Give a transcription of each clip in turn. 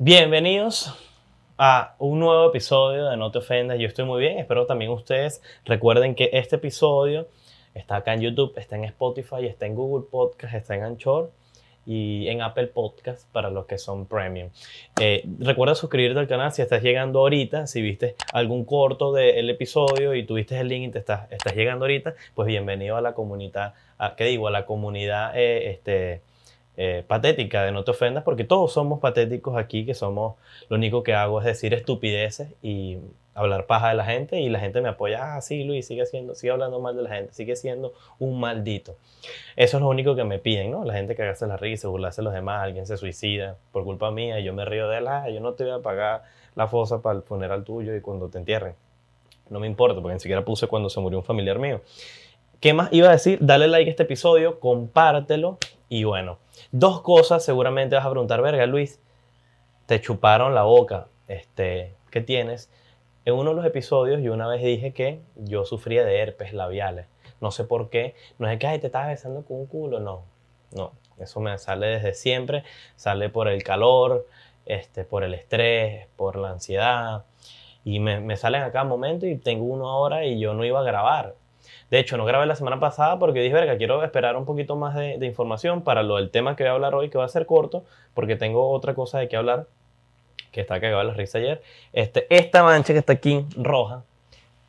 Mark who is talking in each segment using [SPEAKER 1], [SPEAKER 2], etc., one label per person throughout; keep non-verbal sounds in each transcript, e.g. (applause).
[SPEAKER 1] Bienvenidos a un nuevo episodio de No te ofendas. Yo estoy muy bien, espero también ustedes recuerden que este episodio está acá en YouTube, está en Spotify, está en Google Podcast, está en Anchor y en Apple Podcast para los que son premium. Eh, recuerda suscribirte al canal si estás llegando ahorita, si viste algún corto del episodio y tuviste el link y te estás, llegando ahorita, pues bienvenido a la comunidad, a, ¿qué digo? A la comunidad eh, este, eh, patética de no te ofendas, porque todos somos patéticos aquí, que somos, lo único que hago es decir estupideces y hablar paja de la gente y la gente me apoya, ah, sí, Luis, sigue siendo, sigue hablando mal de la gente, sigue siendo un maldito. Eso es lo único que me piden, ¿no? La gente que hace la risa, burlarse de los demás, alguien se suicida por culpa mía y yo me río de él, ah, yo no te voy a pagar la fosa para el funeral tuyo y cuando te entierren. No me importa, porque ni siquiera puse cuando se murió un familiar mío. ¿Qué más iba a decir? Dale like a este episodio, compártelo y bueno, dos cosas seguramente vas a preguntar, verga, Luis, te chuparon la boca, este, ¿qué tienes? En uno de los episodios yo una vez dije que yo sufría de herpes labiales. No sé por qué. No es que Ay, te estás besando con un culo. No, no. Eso me sale desde siempre. Sale por el calor, este, por el estrés, por la ansiedad. Y me, me salen a cada momento y tengo una hora y yo no iba a grabar. De hecho, no grabé la semana pasada porque dije, verga, quiero esperar un poquito más de, información para lo del tema que voy a hablar hoy, que va a ser corto, porque tengo otra cosa de qué hablar que está cagado la risa ayer. Este, esta mancha que está aquí roja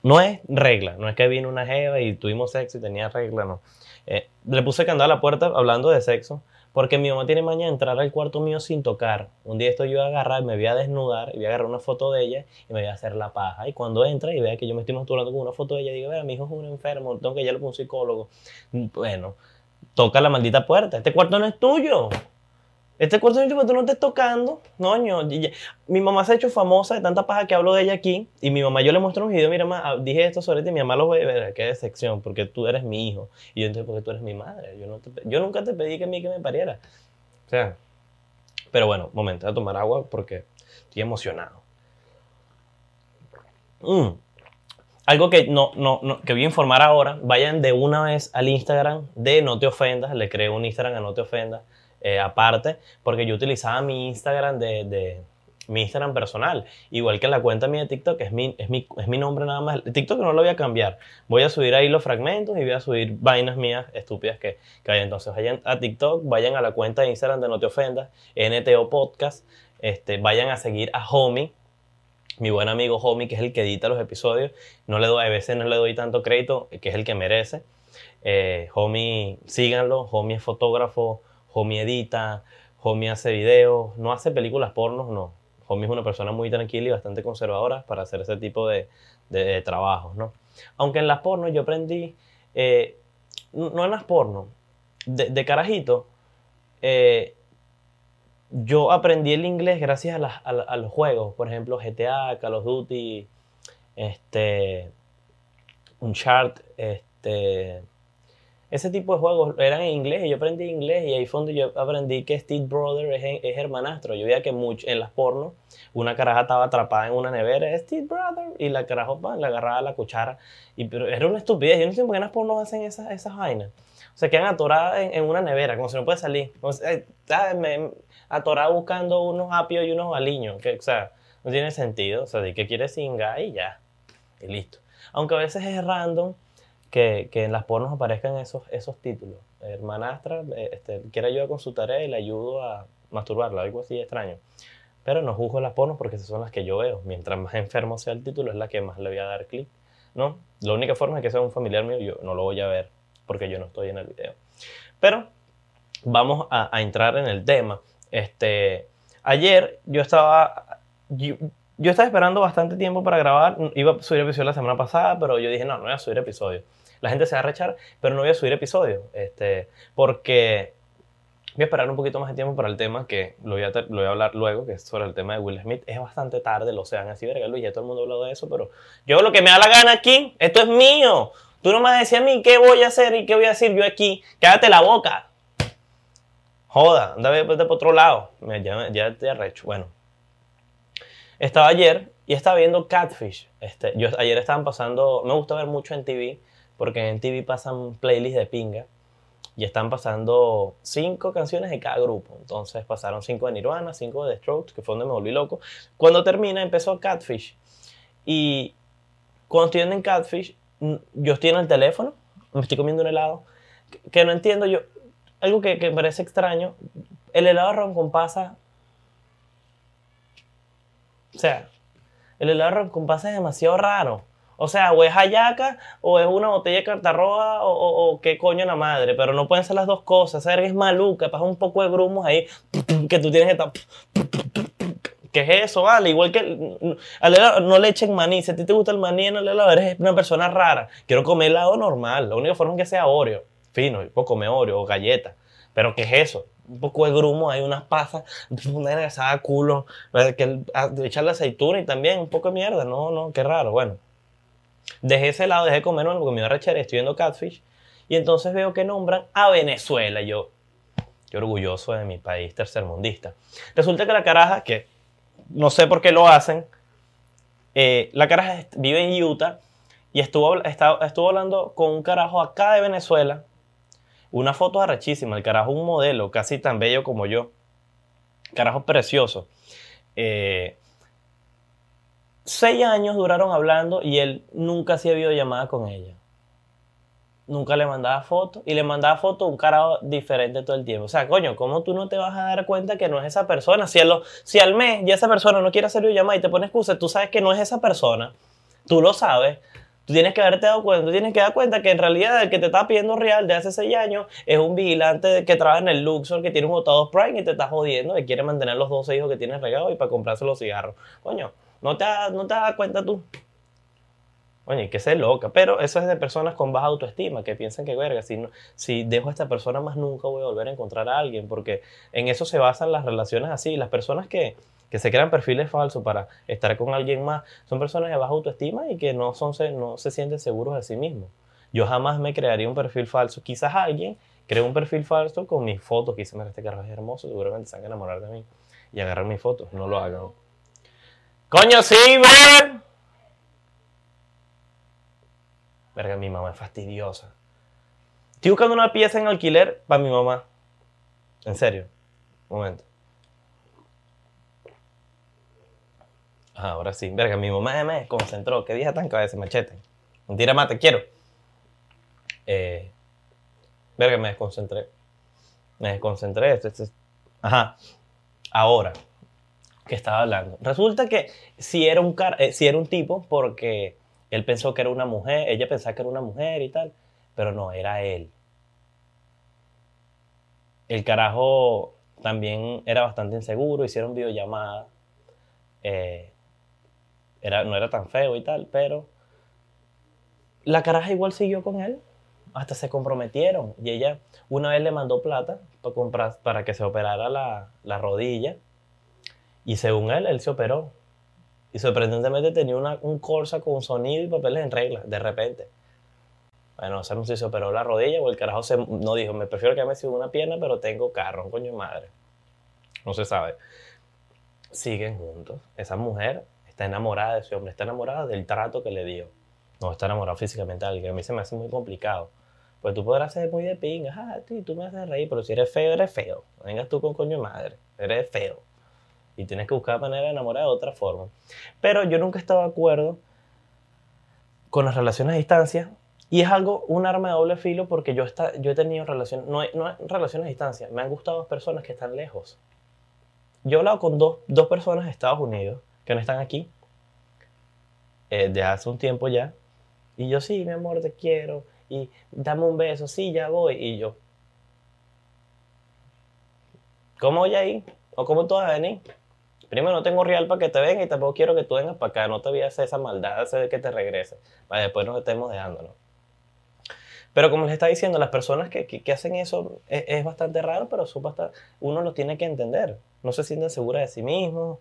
[SPEAKER 1] no es regla, no es que vino una jeva y tuvimos sexo y tenía regla, no. Eh, le puse candado a la puerta hablando de sexo, porque mi mamá tiene mañana entrar al cuarto mío sin tocar. Un día esto yo voy a agarrar, me voy a desnudar, y voy a agarrar una foto de ella y me voy a hacer la paja. Y cuando entra y vea que yo me estoy masturbando con una foto de ella, digo, vea, mi hijo es un enfermo, tengo que llevarlo con un psicólogo. Bueno, toca la maldita puerta. Este cuarto no es tuyo. Este curso de tú no estés tocando, noño. Mi mamá se ha hecho famosa de tanta paja que hablo de ella aquí. Y mi mamá, yo le muestro un video, mira, mamá, dije esto sobre ti. Mi mamá lo ve, ver, qué decepción, porque tú eres mi hijo. Y yo porque tú eres mi madre. Yo, no te, yo nunca te pedí que a que me pariera. O sea, pero bueno, momento, voy a tomar agua porque estoy emocionado. Mm. Algo que, no, no, no, que voy a informar ahora, vayan de una vez al Instagram de No Te Ofendas. Le creo un Instagram a No Te Ofendas eh, aparte, porque yo utilizaba mi Instagram de, de, mi Instagram personal, igual que la cuenta mía de TikTok, es mi, es mi, es mi nombre nada más. TikTok no lo voy a cambiar, voy a subir ahí los fragmentos y voy a subir vainas mías estúpidas que, que hay. Entonces vayan a TikTok, vayan a la cuenta de Instagram de No Te Ofendas, NTO Podcast, este, vayan a seguir a Homie, mi buen amigo Homie, que es el que edita los episodios. No le doy, a veces no le doy tanto crédito, que es el que merece. Eh, homie, síganlo. Homie es fotógrafo, Homie edita, Homie hace videos, no hace películas pornos, no. Homie es una persona muy tranquila y bastante conservadora para hacer ese tipo de, de, trabajos, ¿no? Aunque en las pornos yo aprendí, eh, no en las pornos, de, carajito, eh, yo aprendí el inglés gracias a, la, a, a, los juegos, por ejemplo GTA, Call of Duty, este, Uncharted, este, ese tipo de juegos eran en inglés y yo aprendí inglés y ahí fue donde yo aprendí que Steve Brother es, es hermanastro. Yo veía que mucho, en las pornos una caraja estaba atrapada en una nevera, Steve Brother, y la caraja le agarraba la cuchara. Y, pero era una estupidez. Yo no sé por qué en las pornos hacen esas, esas vainas. O sea, quedan atoradas en, en, una nevera, como si no puede salir. Como si, eh, atorada buscando unos apios y unos aliños. Que, o sea, no tiene sentido. O sea, de que quiere singa y ya. Y listo. Aunque a veces es random que, que, en las pornos aparezcan esos, esos títulos. Hermanastra, eh, este, quiere ayudar con su tarea y le ayudo a masturbarla, algo así extraño. Pero no juzgo las pornos porque esas son las que yo veo. Mientras más enfermo sea el título, es la que más le voy a dar clic. ¿no? La única forma es que sea un familiar mío, yo no lo voy a ver porque yo no estoy en el video. Pero vamos a, entrar en el tema. Este, ayer yo estaba, yo estaba esperando bastante tiempo para grabar. Iba a subir episodio la semana pasada, pero yo dije, no, no voy a subir episodio la gente se va a rechar, pero no voy a subir episodio, este, porque voy a esperar un poquito más de tiempo para el tema que lo voy, a, lo voy a hablar luego, que es sobre el tema de Will Smith. Es bastante tarde, lo sean así, verga, Luis, ya todo el mundo ha hablado de eso, pero yo lo que me da la gana aquí, esto es mío. Tú no me decías a mí qué voy a hacer y qué voy a decir yo aquí. Cállate la boca. Joda, anda de por otro lado. Ya, ya te arrecho. Bueno. Estaba ayer y estaba viendo Catfish. Este, ayer estaban pasando, me gusta ver mucho en TV porque en TV pasan playlists de pinga. y están pasando cinco canciones de cada grupo. Entonces pasaron cinco de Nirvana, cinco de The Strokes, que fue donde me volví loco. Cuando termina, empezó Catfish. Y cuando estoy en Catfish, yo estoy en el teléfono, me estoy comiendo un helado, que, no entiendo yo. Algo que, que me parece extraño, el helado ron con pasa. O sea, el helado ron con pasa es demasiado raro. O sea, o es hayaca, o es una botella de carta roja, o, qué coño la madre. Pero no pueden ser las dos cosas. Esa es maluca, pasa un poco de grumos ahí que tú tienes que estar. ¿Qué es eso? Vale, igual que no le echen maní. Si a ti te gusta el maní en el helado, eres una persona rara. Quiero comer helado normal. La única forma es que sea Oreo, fino. Puedo comer Oreo o galleta. Pero ¿qué es eso? Un poco de grumo, hay unas pasas, una engrasada culo, que, echarle aceituna y también un poco de mierda. No, no, qué raro. Bueno. Dejé ese lado, dejé de comer porque me iba a rechar, estoy viendo Catfish. Y entonces veo que nombran a Venezuela. Yo, qué orgulloso de mi país tercermundista. Resulta que la caraja, que no sé por qué lo hacen, eh, la caraja vive en Utah y estuvo, estuvo hablando con un carajo acá de Venezuela. Una foto arrechísima, el carajo un modelo casi tan bello como yo. Carajo precioso. Eh, Seis años duraron hablando y él nunca hacía videollamada con ella. Nunca le mandaba fotos y le mandaba fotos un carajo diferente todo el tiempo. O sea, coño, ¿cómo tú no te vas a dar cuenta que no es esa persona? Si, al mes ya esa persona no quiere hacer videollamada y te pone excusa, tú sabes que no es esa persona. Tú lo sabes. Tú tienes que haberte dado cuenta, tú tienes que dar cuenta que en realidad el que te está pidiendo real de hace seis años es un vigilante que trabaja en el Luxor, que tiene un Otado Prime y te está jodiendo, y quiere mantener los 12 hijos que tienes regados y para comprarse los cigarros. Coño, ¿No te, no te das cuenta tú? Oye, que se loca. Pero eso es de personas con baja autoestima, que piensan que, verga, si, si dejo a esta persona más nunca voy a volver a encontrar a alguien, porque en eso se basan las relaciones así. Las personas que, que se crean perfiles falsos para estar con alguien más son personas de baja autoestima y que no, son, no se sienten seguros de sí mismos. Yo jamás me crearía un perfil falso. Quizás alguien cree un perfil falso con mis fotos, que dice, mira, este carro es hermoso, seguramente se van a enamorar de mí y agarrar mis fotos. No lo hagan. Coño, sí, ver. Verga, mi mamá es fastidiosa. Estoy buscando una pieza en alquiler para mi mamá. En serio. Un momento. Ah, ahora sí. Verga, mi mamá me concentró. Qué vieja tan cabeza, machete. Mentira más, te quiero. Eh, verga, me desconcentré. Me desconcentré. Ajá. Ahora que estaba hablando. Resulta que si era un, eh, si era un tipo porque él pensó que era una mujer, ella pensaba que era una mujer y tal, pero no, era él. El carajo también era bastante inseguro, hicieron videollamada. Eh, era, no era tan feo y tal, pero la caraja igual siguió con él. Hasta se comprometieron. Y ella una vez le mandó plata para, comprar, para que se operara la, la rodilla y según él, él se operó. Y sorprendentemente tenía un Corsa con sonido y papeles en regla, de repente. Bueno, no sé si se operó la rodilla o el carajo se, no dijo, me prefiero que me siga una pierna, pero tengo carro, coño madre. No se sabe. Siguen juntos. Esa mujer está enamorada de ese hombre, está enamorada del trato que le dio. No está enamorada físicamente de alguien. A mí se me hace muy complicado. Pues tú podrás ser muy de pinga, ah, tú, tú me haces reír, pero si eres feo, eres feo. vengas tú con coño madre, eres feo y tienes que buscar manera de enamorar de otra forma. Pero yo nunca he estado de acuerdo con las relaciones a distancia y es algo, un arma de doble filo porque yo, está, yo he tenido relaciones, no, no relaciones a distancia, me han gustado personas que están lejos. Yo he hablado con dos, dos personas de Estados Unidos que no están aquí, eh, de hace un tiempo ya, y yo sí, mi amor, te quiero, y dame un beso, sí, ya voy, y yo, ¿cómo voy a ir? ¿O cómo tú vas a venir? Primero, no tengo real para que te venga y tampoco quiero que tú vengas para acá. No te voy a hacer esa maldad, hacer que te regrese. Para después nos estemos dejando, Pero como les está diciendo, las personas que, que, hacen eso es, bastante raro, pero uno lo tiene que entender. No se sienten seguras de sí mismos,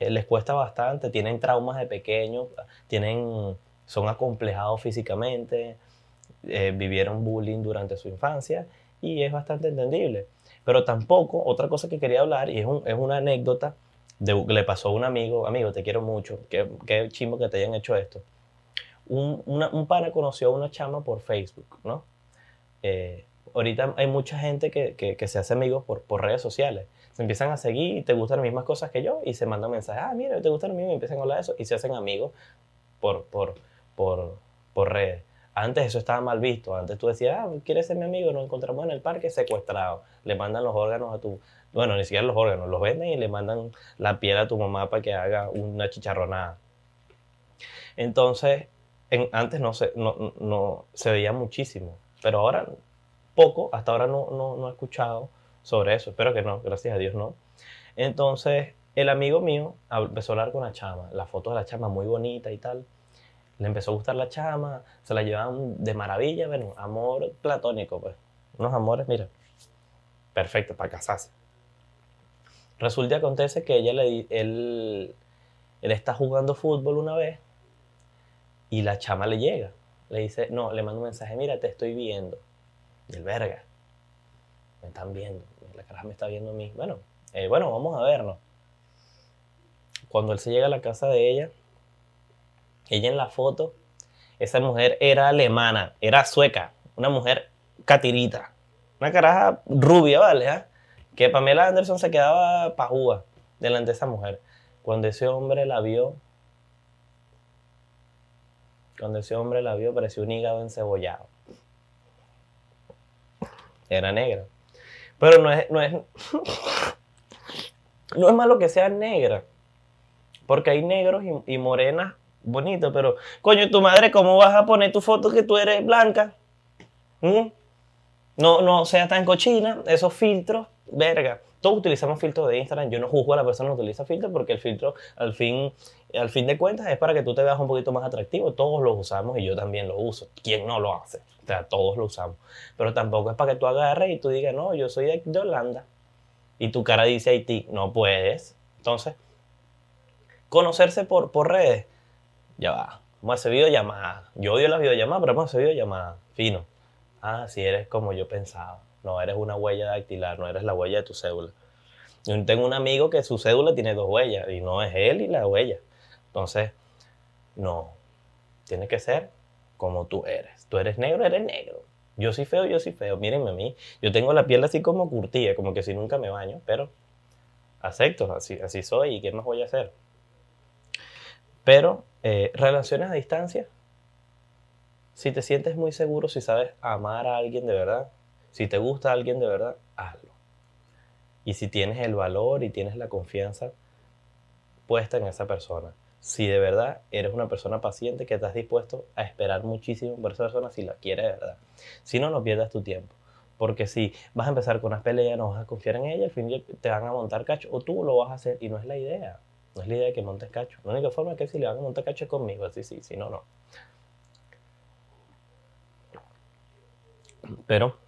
[SPEAKER 1] eh, les cuesta bastante, tienen traumas de pequeño, tienen, son acomplejados físicamente, eh, vivieron bullying durante su infancia y es bastante entendible. Pero tampoco, otra cosa que quería hablar, y es, un, es una anécdota le pasó a un amigo, amigo, te quiero mucho, qué, qué chimbo que te hayan hecho esto. Un, una, un pana conoció a una chama por Facebook, ¿no? Eh, ahorita hay mucha gente que, que, que se hace amigos por, por redes sociales. Se empiezan a seguir y te gustan las mismas cosas que yo y se mandan mensajes, ah, mira, te gustan lo mismo y empiezan a hablar de eso y se hacen amigos por, por, por, por redes. Antes eso estaba mal visto. Antes tú decías, ah, ¿quieres ser mi amigo? Nos encontramos en el parque secuestrado. Le mandan los órganos a tu... Bueno, ni siquiera los órganos, los venden y le mandan la piel a tu mamá para que haga una chicharronada. Entonces, en, antes no se, no, no, se veía muchísimo, pero ahora poco, hasta ahora no, no, no he escuchado sobre eso. Espero que no, gracias a Dios no. Entonces, el amigo mío empezó a hablar con la chama, la foto de la chama muy bonita y tal. Le empezó a gustar la chama, se la llevaban de maravilla, bueno, amor platónico, pues. Unos amores, mira, perfecto para casarse. Resulta y acontece que ella le, él, él está jugando fútbol una vez y la chama le llega. Le dice, no, le manda un mensaje, mira, te estoy viendo. Y el verga, me están viendo, la cara me está viendo a mí. Bueno, eh, bueno, vamos a vernos. Cuando él se llega a la casa de ella, ella en la foto, esa mujer era alemana, era sueca, una mujer catirita, una caraja rubia, ¿vale? ¿Ah? Que Pamela Anderson se quedaba pajúa delante de esa mujer. Cuando ese hombre la vio, cuando ese hombre la vio, pareció un hígado encebollado. Era negra. Pero no es, no es, (laughs) no es malo que sea negra. Porque hay negros y, morenas bonitos, pero coño, tu madre, ¿cómo vas a poner tu foto que tú eres blanca? ¿Mm? No, no sea tan cochina, esos filtros, verga. Todos utilizamos filtros de Instagram. Yo no juzgo a la persona que utiliza filtros porque el filtro, al fin, al fin de cuentas, es para que tú te veas un poquito más atractivo. Todos lo usamos y yo también lo uso. ¿Quién no lo hace? O sea, todos lo usamos. Pero tampoco es para que tú agarres y tú digas, no, yo soy de, de Holanda. Y tu cara dice Haití. No puedes. Entonces, conocerse por, por redes, ya va. Vamos a hacer videollamadas. Yo odio las videollamadas, pero vamos a hacer videollamadas. Fino. Ah, si eres como yo pensaba. No eres una huella dactilar, no eres la huella de tu cédula. Yo tengo un amigo que su cédula tiene dos huellas y no es él y la huella. Entonces, no. Tiene que ser como tú eres. Tú eres negro, eres negro. Yo soy feo, yo soy feo. Mírenme a mí. Yo tengo la piel así como curtida, como que si nunca me baño, pero acepto, así, así soy y qué más voy a hacer. Pero eh, relaciones a distancia, si te sientes muy seguro, si sabes amar a alguien de verdad, si te gusta alguien de verdad, hazlo. Y si tienes el valor y tienes la confianza puesta en esa persona. Si de verdad eres una persona paciente que estás dispuesto a esperar muchísimo por esa persona si la quiere de verdad. Si no, no pierdas tu tiempo. Porque si vas a empezar con una pelea, no vas a confiar en ella, al fin te van a montar cacho o tú lo vas a hacer y no es la idea. No es la idea de que montes cacho. La única forma es que si le van a montar cacho es conmigo, así sí, si no, no. Pero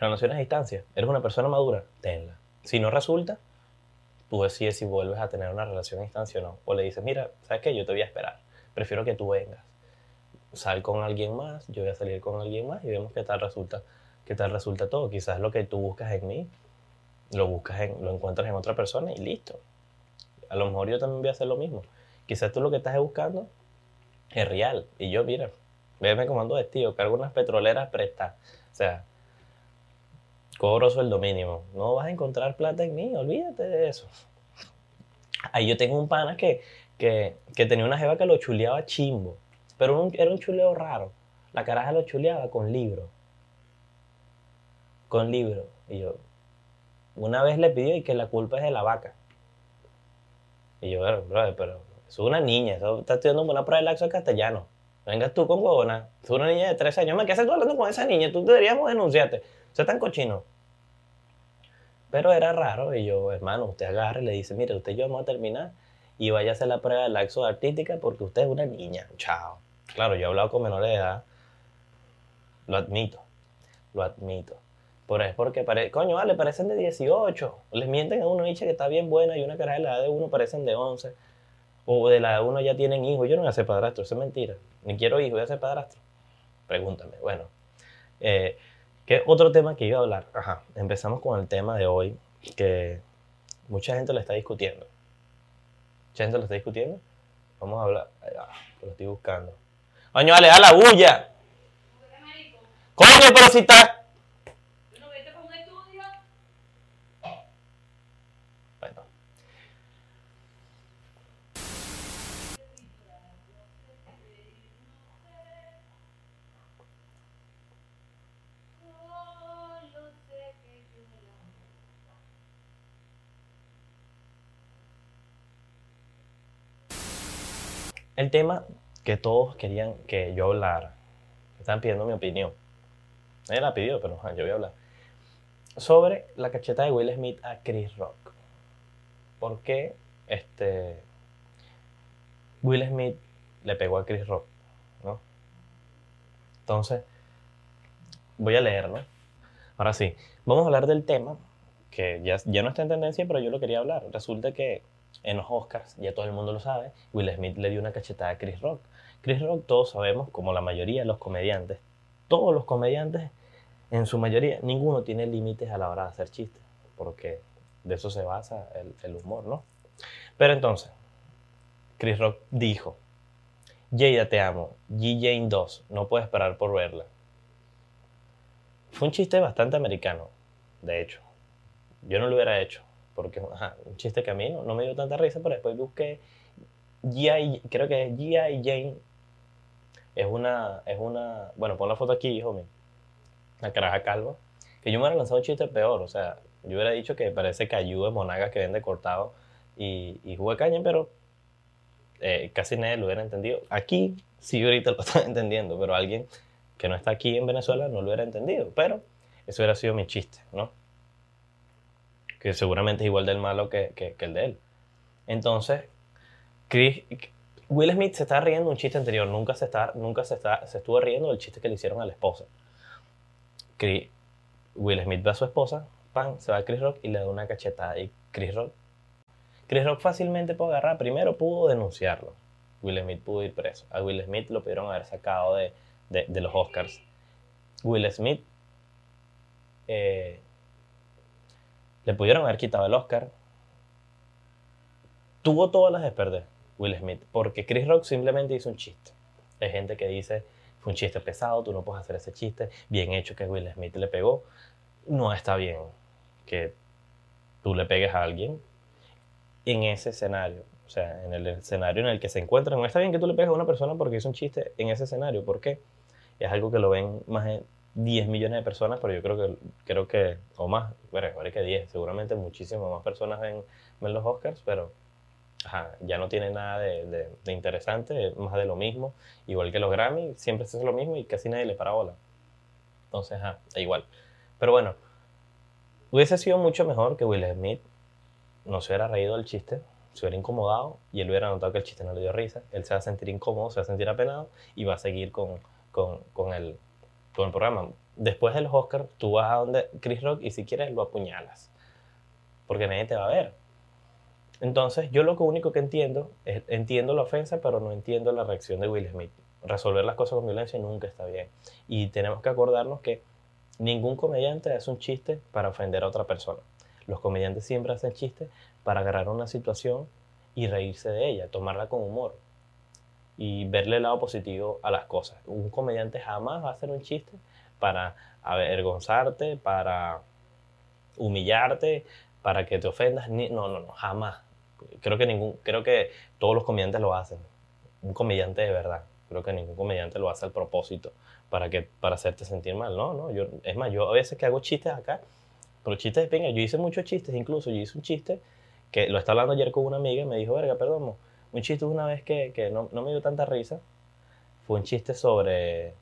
[SPEAKER 1] relaciones a distancia, eres una persona madura, tenla. Si no resulta, tú decides si vuelves a tener una relación a distancia o no. O le dices, mira, ¿sabes qué? Yo te voy a esperar. Prefiero que tú vengas. Sal con alguien más, yo voy a salir con alguien más y vemos qué tal resulta, qué tal resulta todo. Quizás lo que tú buscas en mí, lo buscas en, lo encuentras en otra persona y listo. A lo mejor yo también voy a hacer lo mismo. Quizás tú lo que estás buscando es real. Y yo, mira, véeme como ando vestido, cargo unas petroleras prestas. O sea, cobro sueldo mínimo. No vas a encontrar plata en mí, olvídate de eso. Ahí yo tengo un pana que, que, tenía una jeva que lo chuleaba chimbo, pero era un chuleo raro. La caraja lo chuleaba con libro. Con libro. Y yo, una vez le pidió y que la culpa es de la vaca. Y yo, pero, pero es una niña, está estudiando una prueba de laxo castellano. Vengas tú con huevona. Es una niña de 13 años. ¿Qué haces tú hablando con esa niña? Tú deberíamos denunciarte. Usted es tan cochino. Pero era raro y yo, hermano, usted agarra y le dice, mire, usted y yo vamos a terminar y vaya a hacer la prueba de laxo artística porque usted es una niña. Chao. Claro, yo he hablado con menores de edad. Lo admito. Lo admito. Pero es porque, pare... coño, vale, parecen de 18. Les mienten a uno, dice que está bien buena y una cara de la edad de uno parecen de 11. O de la edad de uno ya tienen hijos. Yo no voy a ser padrastro, eso es mentira. Ni quiero hijos, voy a ser padrastro. Pregúntame. Bueno. Eh, ¿Qué otro tema que iba a hablar? Ajá, empezamos con el tema de hoy que mucha gente lo está discutiendo. Mucha gente lo está discutiendo. Vamos a hablar. lo estoy buscando. Coño, vale, a la bulla. Coño, pero si está. El tema que todos querían que yo hablara, están pidiendo mi opinión. Nadie la pidió, pero yo voy a hablar. Sobre la cacheta de Will Smith a Chris Rock. ¿Por qué este, Will Smith le pegó a Chris Rock? ¿no? Entonces, voy a leer, ¿no? Ahora sí, vamos a hablar del tema que ya, ya no está en tendencia, pero yo lo quería hablar. Resulta que en los Oscars, ya todo el mundo lo sabe, Will Smith le dio una cachetada a Chris Rock. Chris Rock, todos sabemos, como la mayoría de los comediantes, todos los comediantes, en su mayoría, ninguno tiene límites a la hora de hacer chistes, porque de eso se basa el, humor, ¿no? Pero entonces, Chris Rock dijo, Jada te amo, G. Jane 2, no puedo esperar por verla. Fue un chiste bastante americano, de hecho. Yo no lo hubiera hecho, porque ajá, un chiste que a mí no, no me dio tanta risa, pero después busqué G.I. creo que es G.I. Jane. Es una, es una, bueno, pon la foto aquí, hijo mío. La caraja calva. Que yo me hubiera lanzado un chiste peor, o sea, yo hubiera dicho que parece cayú de monagas que vende cortado y, y jugo de caña, pero eh, casi nadie lo hubiera entendido. Aquí sí ahorita lo (laughs) están entendiendo, pero alguien que no está aquí en Venezuela no lo hubiera entendido. Pero eso hubiera sido mi chiste, ¿no? Que seguramente es igual del malo que, que, el de él. Entonces, Chris, Will Smith se está riendo de un chiste anterior, nunca se, está, nunca se, está, se estuvo riendo del chiste que le hicieron a la esposa. Chris, Will Smith ve a su esposa, pan, se va a Chris Rock y le da una cachetada. Y Chris Rock, Chris Rock fácilmente pudo agarrar, primero pudo denunciarlo. Will Smith pudo ir preso. A Will Smith lo pudieron haber sacado de, de, de los Oscars. Will Smith eh, le pudieron haber quitado el Oscar. Tuvo todas las de Will Smith, porque Chris Rock simplemente hizo un chiste. Hay gente que dice, fue un chiste pesado, tú no puedes hacer ese chiste, bien hecho que Will Smith le pegó. No está bien que tú le pegues a alguien en ese escenario. O sea, en el escenario en el que se encuentran. No está bien que tú le pegues a una persona porque hizo un chiste en ese escenario. ¿Por qué? Es algo que lo ven más 10 millones de personas, pero yo creo que, creo que o más, bueno, que 10, seguramente muchísimas más personas ven, ven los Oscars, pero ajá, ya no tiene nada de, de, interesante, es más de lo mismo, igual que los Grammy, siempre se hace lo mismo y casi nadie le para bola. Entonces, ajá, da igual. Pero bueno, hubiese sido mucho mejor que Will Smith no se hubiera reído del chiste, se hubiera incomodado y él hubiera notado que el chiste no le dio risa, él se va a sentir incómodo, se va a sentir apenado y va a seguir con, con, con el con el programa. Después de los Oscars, tú vas a donde Chris Rock y si quieres lo apuñalas. Porque nadie te va a ver. Entonces, yo lo único que entiendo es, entiendo la ofensa, pero no entiendo la reacción de Will Smith. Resolver las cosas con violencia nunca está bien. Y tenemos que acordarnos que ningún comediante hace un chiste para ofender a otra persona. Los comediantes siempre hacen chistes para agarrar una situación y reírse de ella, tomarla con humor y verle el lado positivo a las cosas. Un comediante jamás va a hacer un chiste para avergonzarte, para humillarte, para que te ofendas. Ni, no, no, no, jamás. Creo que, ningún, creo que todos los comediantes lo hacen. Un comediante de verdad. Creo que ningún comediante lo hace al propósito para, que, para hacerte sentir mal. No, no. Yo, es más, yo a veces que hago chistes acá, pero chistes de pinga, yo hice muchos chistes, incluso yo hice un chiste que lo estaba hablando ayer con una amiga y me dijo, verga, perdón, un chiste una vez que, que no, no, me dio tanta risa. Fue un chiste sobre.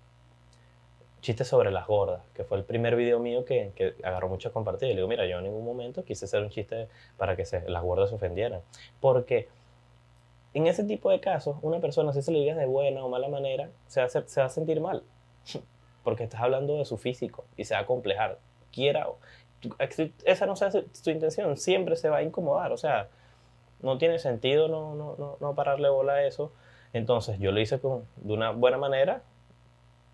[SPEAKER 1] Chiste sobre las gordas, que fue el primer video mío que, que agarró muchas compartidas. Y le digo, mira, yo en ningún momento quise hacer un chiste para que se, las gordas se ofendieran. Porque en ese tipo de casos, una persona, si se lo digas de buena o mala manera, se va, a, se va a sentir mal. (laughs) Porque estás hablando de su físico y se va a complejar. Quiera. Esa no sea su intención, siempre se va a incomodar. O sea, no tiene sentido no, no, no, no pararle bola a eso. Entonces yo lo hice con, de una buena manera,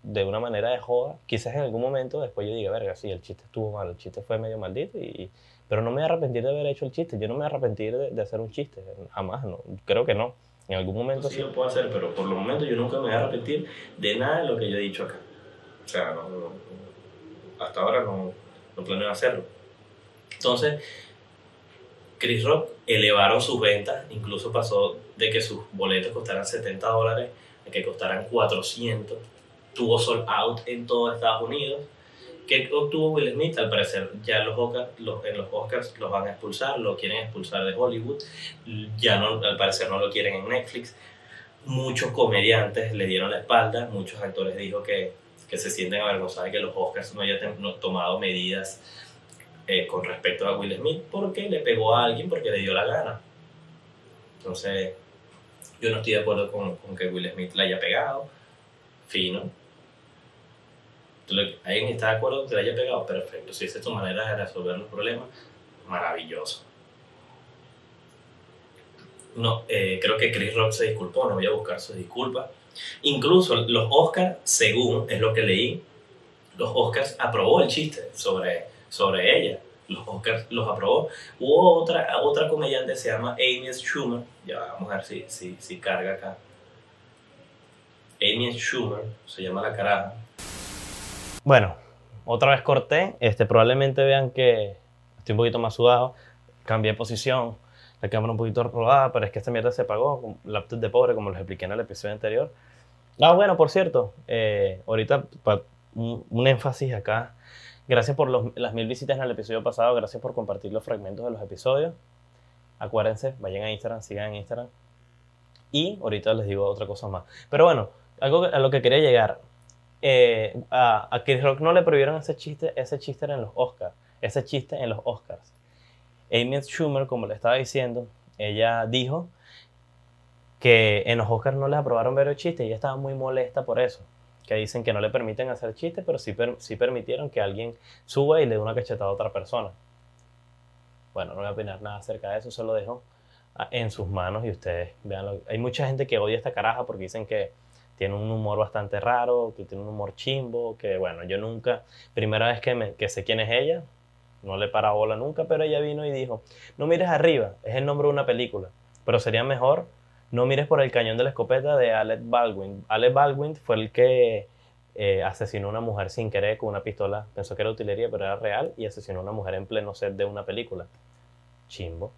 [SPEAKER 1] de una manera de joda. Quizás en algún momento después yo diga, verga, sí, el chiste estuvo mal, el chiste fue medio maldito, y, pero no me voy a arrepentir de haber hecho el chiste. Yo no me voy a arrepentir de, de hacer un chiste, jamás, no, creo que no. En algún momento sí lo puedo hacer, pero por el momento yo nunca me voy a arrepentir de nada de lo que yo he dicho acá. O sea, no, no, hasta ahora no, no planeo hacerlo. Entonces, Chris Rock elevaron sus ventas, incluso pasó de que sus boletos costaran 70 dólares a que costaran 400. Tuvo sold out en todo Estados Unidos. ¿Qué obtuvo Will Smith? Al parecer ya los, Oscars, los, en los Oscars los van a expulsar, lo quieren expulsar de Hollywood, ya no, al parecer no lo quieren en Netflix. muchos comediantes le dieron la espalda, muchos actores dijo que, que se sienten avergonzados de que los Oscars no hayan tomado medidas eh, con respecto a Will Smith porque le pegó a alguien porque le dio la gana. Entonces, yo no estoy de acuerdo con, con que Will Smith le haya pegado. Fino. ¿Alguien está de acuerdo que le haya pegado? Perfecto. Si esa es tu manera de resolver los problemas, maravilloso. No, eh, creo que Chris Rock se disculpó, no voy a buscar su disculpa. Incluso los Oscars, según es lo que leí, los Oscars aprobó el chiste sobre, sobre ella. Los Oscars los aprobó. Hubo otra, otra comediante, se llama Amy Schumer. Ya vamos a ver si, si, si carga acá. Amy Schumer, se llama la caraja. Bueno, otra vez corté. Este, probablemente vean que estoy un poquito más sudado. Cambié de posición la cámara un poquito rodada, pero es que esta mierda se apagó, laptop de pobre, como les expliqué en el episodio anterior. Ah, bueno, por cierto, eh, ahorita un, énfasis acá. Gracias por las mil visitas en el episodio pasado, gracias por compartir los fragmentos de los episodios. Acuérdense, vayan a Instagram, sigan en Instagram. Y ahorita les digo otra cosa más. Pero bueno, algo a lo que quería llegar. Eh, a, a Chris Rock no le prohibieron ese chiste, ese chiste en los Oscars. Ese chiste en los Oscars. Amy Schumer, como le estaba diciendo, ella dijo que en los Oscars no les aprobaron ver el chiste y ella estaba muy molesta por eso. Que dicen que no le permiten hacer chistes, pero sí, sí permitieron que alguien suba y le dé una cachetada a otra persona. Bueno, no voy a opinar nada acerca de eso, se lo dejo en sus manos y ustedes vean. Hay mucha gente que odia esta caraja porque dicen que tiene un humor bastante raro, que tiene un humor chimbo, que bueno, yo nunca, primera vez que, me, que sé quién es ella, no le para bola nunca, pero ella vino y dijo, no mires arriba, es el nombre de una película, pero sería mejor no mires por el cañón de la escopeta de Alec Baldwin. Alec Baldwin fue el que eh, asesinó a una mujer sin querer con una pistola, pensó que era utilería, pero era real, y asesinó a una mujer en pleno set de una película. Chimbo.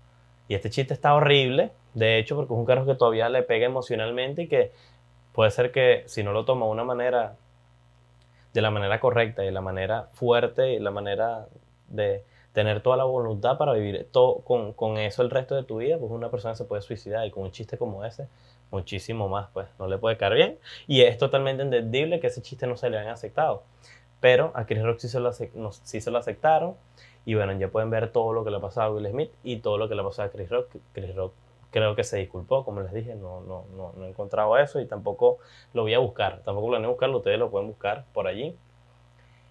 [SPEAKER 1] Y este chiste está horrible, de hecho, porque es un carro que todavía le pega emocionalmente y que puede ser que si no lo toma de una manera, de la manera correcta y de la manera fuerte y la manera de tener toda la voluntad para vivir con, con, eso el resto de tu vida, pues una persona se puede suicidar y con un chiste como ese, muchísimo más, pues no le puede caer bien. Y es totalmente entendible que ese chiste no se le haya aceptado. Pero a Chris Rock sí se, lo, sí se lo aceptaron. Y bueno, ya pueden ver todo lo que le pasó a Will Smith y todo lo que le pasó a Chris Rock. Chris Rock creo que se disculpó, como les dije, no, no, no, no he encontrado eso y tampoco lo voy a buscar. Tampoco planeo buscarlo, ustedes lo pueden buscar por allí.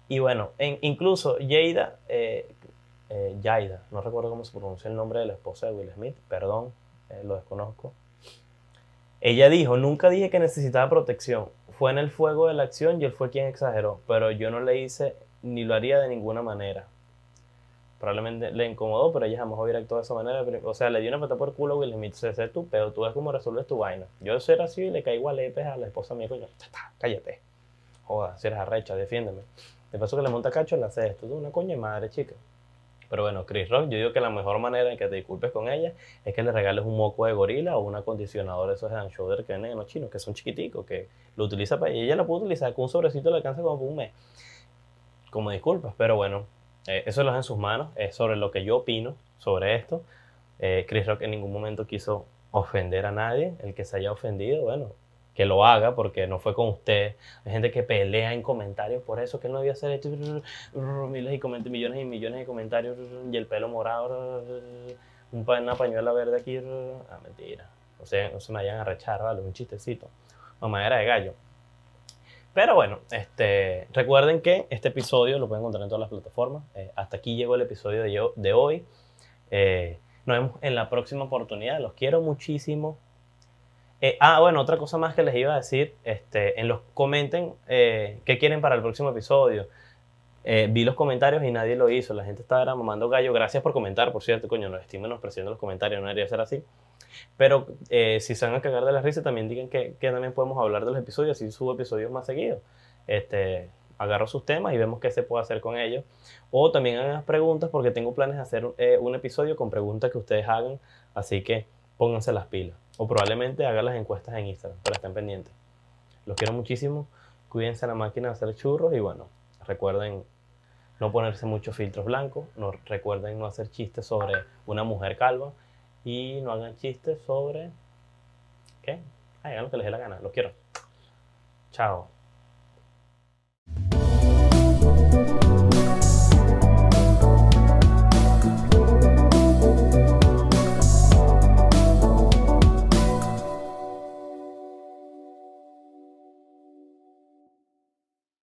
[SPEAKER 1] Y bueno, incluso Jada, eh, eh no recuerdo cómo se pronuncia el nombre de la esposa de Will Smith, perdón, eh, lo desconozco. Ella dijo, nunca dije que necesitaba protección, fue en el fuego de la acción y él fue quien exageró, pero yo no le hice ni lo haría de ninguna manera. Probablemente le incomodó, pero ella jamás hubiera actuado de esa manera. O sea, le dio una patada por culo a Will Smith. Se sé tú, pero tú ves cómo resuelves tu vaina. Yo soy así y le caigo a lepes a la esposa mía, coño, cállate. Joda, si eres arrecha, defiéndeme. De paso que le monta cacho, le hace esto. Es una coña madre, chica. Pero bueno, Chris Rock, yo digo que la mejor manera en que te disculpes con ella es que le regales un moco de gorila o un acondicionador de esos hand shoulder que venden en los chinos, que son chiquiticos, que lo utiliza para... Y ella lo puede utilizar con un sobrecito le alcanza como un mes. Como disculpas, pero bueno, eh, eso lo hace en sus manos, es sobre lo que yo opino sobre esto. Eh, Chris Rock en ningún momento quiso ofender a nadie, el que se haya ofendido, bueno, que lo haga porque no fue con usted. Hay gente que pelea en comentarios por eso, que no debía hacer esto. Miles y millones y millones de comentarios y el pelo morado, una pañuela verde aquí. Ah, mentira. O sea, no se me vayan a rechar, ¿vale? Un chistecito. Mamadera de gallo. Pero bueno, este, recuerden que este episodio lo pueden encontrar en todas las plataformas. Eh, hasta aquí llegó el episodio de, de hoy. Eh, nos vemos en la próxima oportunidad. Los quiero muchísimo. Eh, ah, bueno, otra cosa más que les iba a decir, este, en los comenten eh, qué quieren para el próximo episodio. Eh, vi los comentarios y nadie lo hizo. La gente estaba mamando gallo. Gracias por comentar, por cierto, coño, nos estoy menospreciando los comentarios, no debería ser así. Pero si se van a cagar de la risa, también digan que, también podemos hablar de los episodios, y subo episodios más seguidos. Este, agarro sus temas y vemos qué se puede hacer con ellos. O también hagan preguntas porque tengo planes de hacer un episodio con preguntas que ustedes hagan. Así que pónganse las pilas. O probablemente haga las encuestas en Instagram, pero estén pendientes. Los quiero muchísimo. Cuídense en la máquina de hacer churros y bueno, recuerden no ponerse muchos filtros blancos, no, recuerden no hacer chistes sobre una mujer calva y no hagan chistes sobre... ¿Qué? Hagan lo que les dé la gana. Los quiero. Chao.